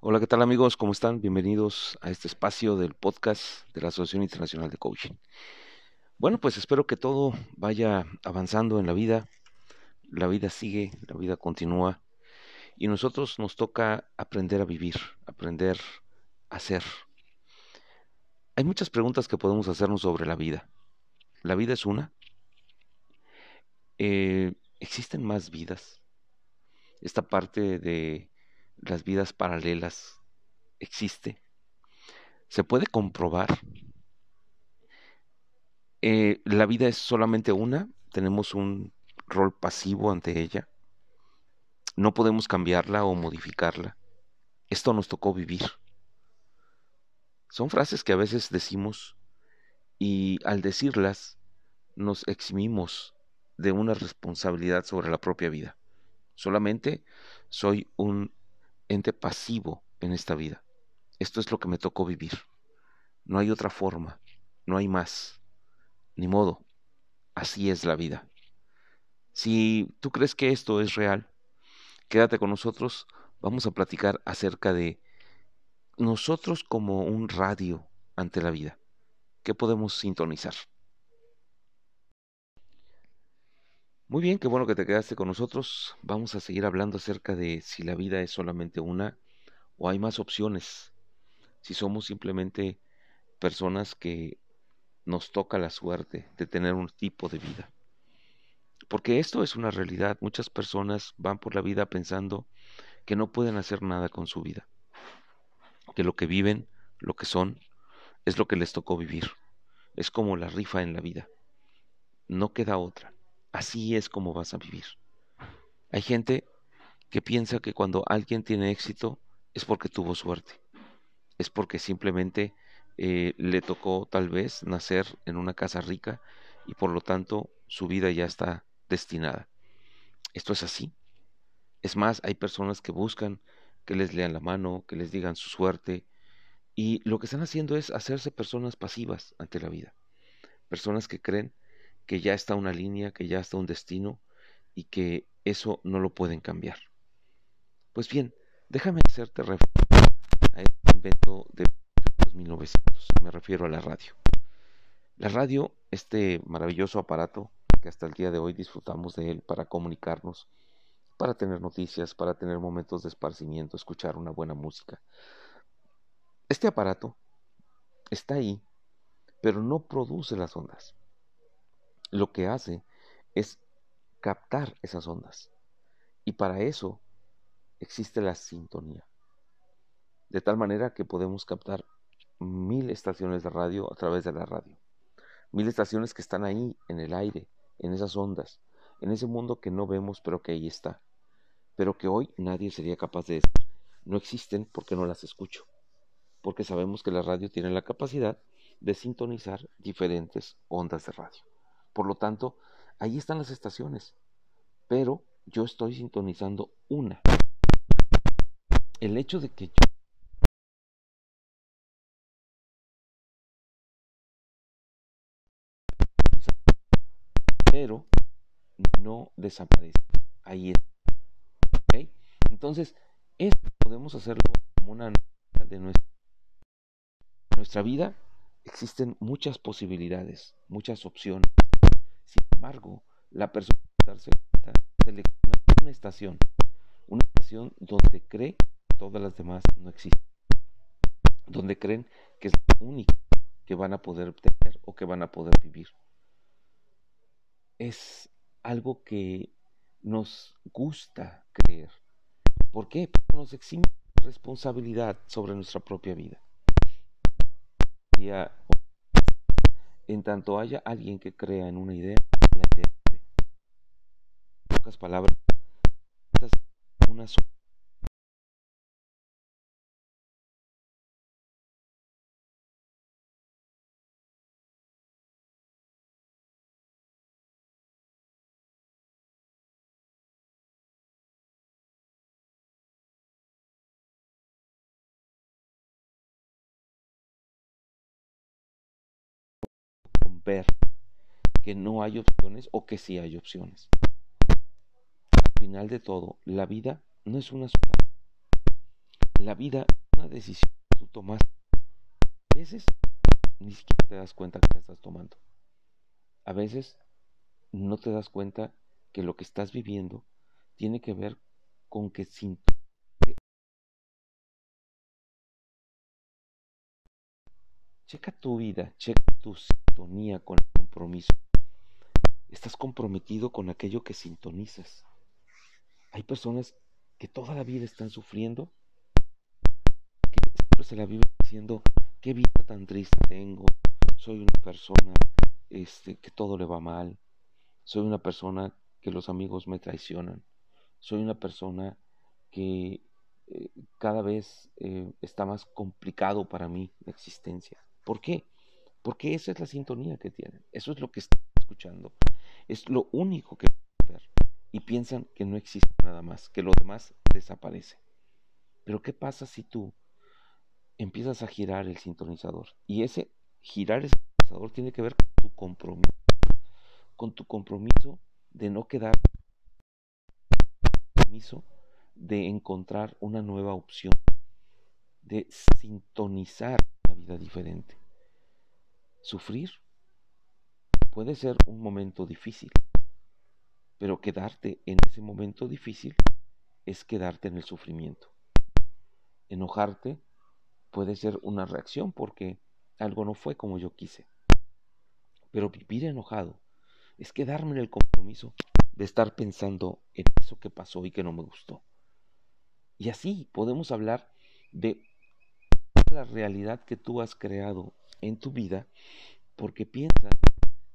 Hola, ¿qué tal amigos? ¿Cómo están? Bienvenidos a este espacio del podcast de la Asociación Internacional de Coaching. Bueno, pues espero que todo vaya avanzando en la vida. La vida sigue, la vida continúa y nosotros nos toca aprender a vivir, aprender a ser. Hay muchas preguntas que podemos hacernos sobre la vida. ¿La vida es una? Eh, ¿Existen más vidas? Esta parte de las vidas paralelas existe. Se puede comprobar. Eh, la vida es solamente una, tenemos un rol pasivo ante ella. No podemos cambiarla o modificarla. Esto nos tocó vivir. Son frases que a veces decimos y al decirlas nos eximimos de una responsabilidad sobre la propia vida. Solamente soy un ente pasivo en esta vida. Esto es lo que me tocó vivir. No hay otra forma, no hay más. Ni modo, así es la vida. Si tú crees que esto es real, quédate con nosotros, vamos a platicar acerca de nosotros como un radio ante la vida. ¿Qué podemos sintonizar? Muy bien, qué bueno que te quedaste con nosotros. Vamos a seguir hablando acerca de si la vida es solamente una o hay más opciones. Si somos simplemente personas que nos toca la suerte de tener un tipo de vida. Porque esto es una realidad. Muchas personas van por la vida pensando que no pueden hacer nada con su vida. Que lo que viven, lo que son, es lo que les tocó vivir. Es como la rifa en la vida. No queda otra así es como vas a vivir. Hay gente que piensa que cuando alguien tiene éxito es porque tuvo suerte, es porque simplemente eh, le tocó tal vez nacer en una casa rica y por lo tanto su vida ya está destinada. Esto es así. Es más, hay personas que buscan que les lean la mano, que les digan su suerte, y lo que están haciendo es hacerse personas pasivas ante la vida, personas que creen que ya está una línea, que ya está un destino y que eso no lo pueden cambiar. Pues bien, déjame hacerte referencia a este invento de los 1900, me refiero a la radio. La radio, este maravilloso aparato que hasta el día de hoy disfrutamos de él para comunicarnos, para tener noticias, para tener momentos de esparcimiento, escuchar una buena música. Este aparato está ahí, pero no produce las ondas lo que hace es captar esas ondas. Y para eso existe la sintonía. De tal manera que podemos captar mil estaciones de radio a través de la radio. Mil estaciones que están ahí en el aire, en esas ondas, en ese mundo que no vemos pero que ahí está. Pero que hoy nadie sería capaz de decir. No existen porque no las escucho. Porque sabemos que la radio tiene la capacidad de sintonizar diferentes ondas de radio. Por lo tanto, ahí están las estaciones, pero yo estoy sintonizando una. El hecho de que yo pero no desaparece. Ahí está. Entonces, esto podemos hacerlo como una de nuestra, nuestra vida. Existen muchas posibilidades, muchas opciones. Sin embargo, la persona darse cuenta selecciona una estación, una estación donde cree que todas las demás no existen, donde creen que es la única que van a poder tener o que van a poder vivir. Es algo que nos gusta creer. ¿Por qué? Porque nos exime responsabilidad sobre nuestra propia vida. En tanto haya alguien que crea en una idea, la idea En pocas palabras, una sola ver que no hay opciones o que sí hay opciones. Al final de todo, la vida no es una sola. La vida es una decisión que tú tomas. A veces ni siquiera te das cuenta que la estás tomando. A veces no te das cuenta que lo que estás viviendo tiene que ver con que sin Checa tu vida, checa tu sintonía con el compromiso. Estás comprometido con aquello que sintonizas. Hay personas que toda la vida están sufriendo, que siempre se la viven diciendo, qué vida tan triste tengo, soy una persona este, que todo le va mal, soy una persona que los amigos me traicionan, soy una persona que eh, cada vez eh, está más complicado para mí la existencia. ¿Por qué? Porque esa es la sintonía que tienen. Eso es lo que están escuchando. Es lo único que pueden ver. Y piensan que no existe nada más, que lo demás desaparece. Pero ¿qué pasa si tú empiezas a girar el sintonizador? Y ese girar el sintonizador tiene que ver con tu compromiso. Con tu compromiso de no quedar compromiso de encontrar una nueva opción, de sintonizar diferente. Sufrir puede ser un momento difícil, pero quedarte en ese momento difícil es quedarte en el sufrimiento. Enojarte puede ser una reacción porque algo no fue como yo quise. Pero vivir enojado es quedarme en el compromiso de estar pensando en eso que pasó y que no me gustó. Y así podemos hablar de la realidad que tú has creado en tu vida porque piensas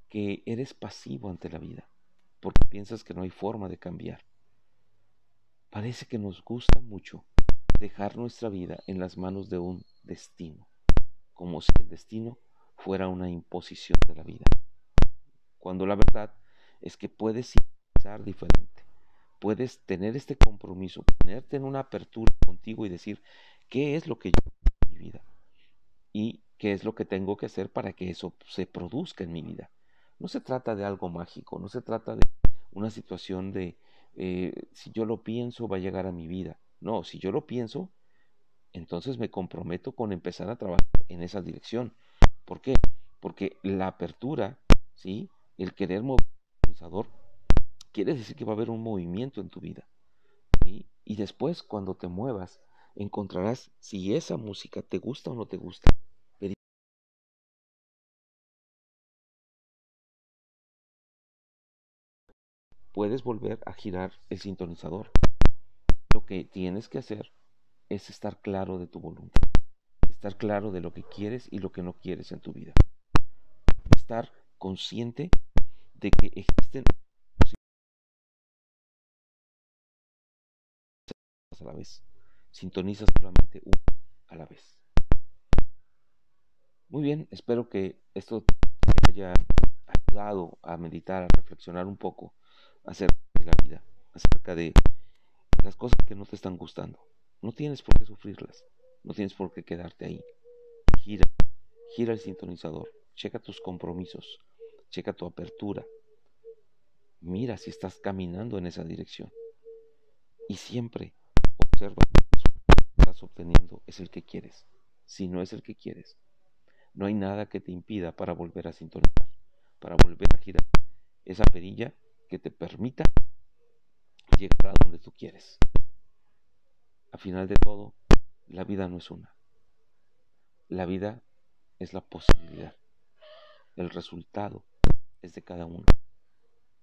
que eres pasivo ante la vida, porque piensas que no hay forma de cambiar. Parece que nos gusta mucho dejar nuestra vida en las manos de un destino, como si el destino fuera una imposición de la vida. Cuando la verdad es que puedes pensar diferente, puedes tener este compromiso, ponerte en una apertura contigo y decir, ¿qué es lo que yo vida? Y qué es lo que tengo que hacer para que eso se produzca en mi vida. No se trata de algo mágico, no se trata de una situación de eh, si yo lo pienso va a llegar a mi vida. No, si yo lo pienso, entonces me comprometo con empezar a trabajar en esa dirección. ¿Por qué? Porque la apertura, ¿sí? el querer mover quiere decir que va a haber un movimiento en tu vida. Y después, cuando te muevas, encontrarás si esa música te gusta o no te gusta. puedes volver a girar el sintonizador. Lo que tienes que hacer es estar claro de tu voluntad, estar claro de lo que quieres y lo que no quieres en tu vida. Estar consciente de que existen a la vez. Sintonizas solamente una a la vez. Muy bien, espero que esto te haya ayudado a meditar, a reflexionar un poco acerca de la vida, acerca de las cosas que no te están gustando. No tienes por qué sufrirlas, no tienes por qué quedarte ahí. Gira, gira el sintonizador, checa tus compromisos, checa tu apertura. Mira si estás caminando en esa dirección. Y siempre observa obteniendo es el que quieres. Si no es el que quieres, no hay nada que te impida para volver a sintonizar, para volver a girar esa perilla que te permita llegar a donde tú quieres. A final de todo, la vida no es una. La vida es la posibilidad. El resultado es de cada uno.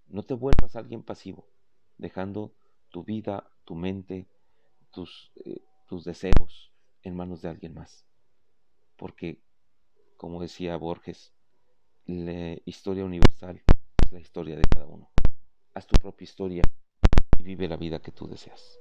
No te vuelvas alguien pasivo, dejando tu vida, tu mente, tus, eh, tus deseos en manos de alguien más. Porque, como decía Borges, la historia universal es la historia de cada uno haz tu propia historia y vive la vida que tú deseas.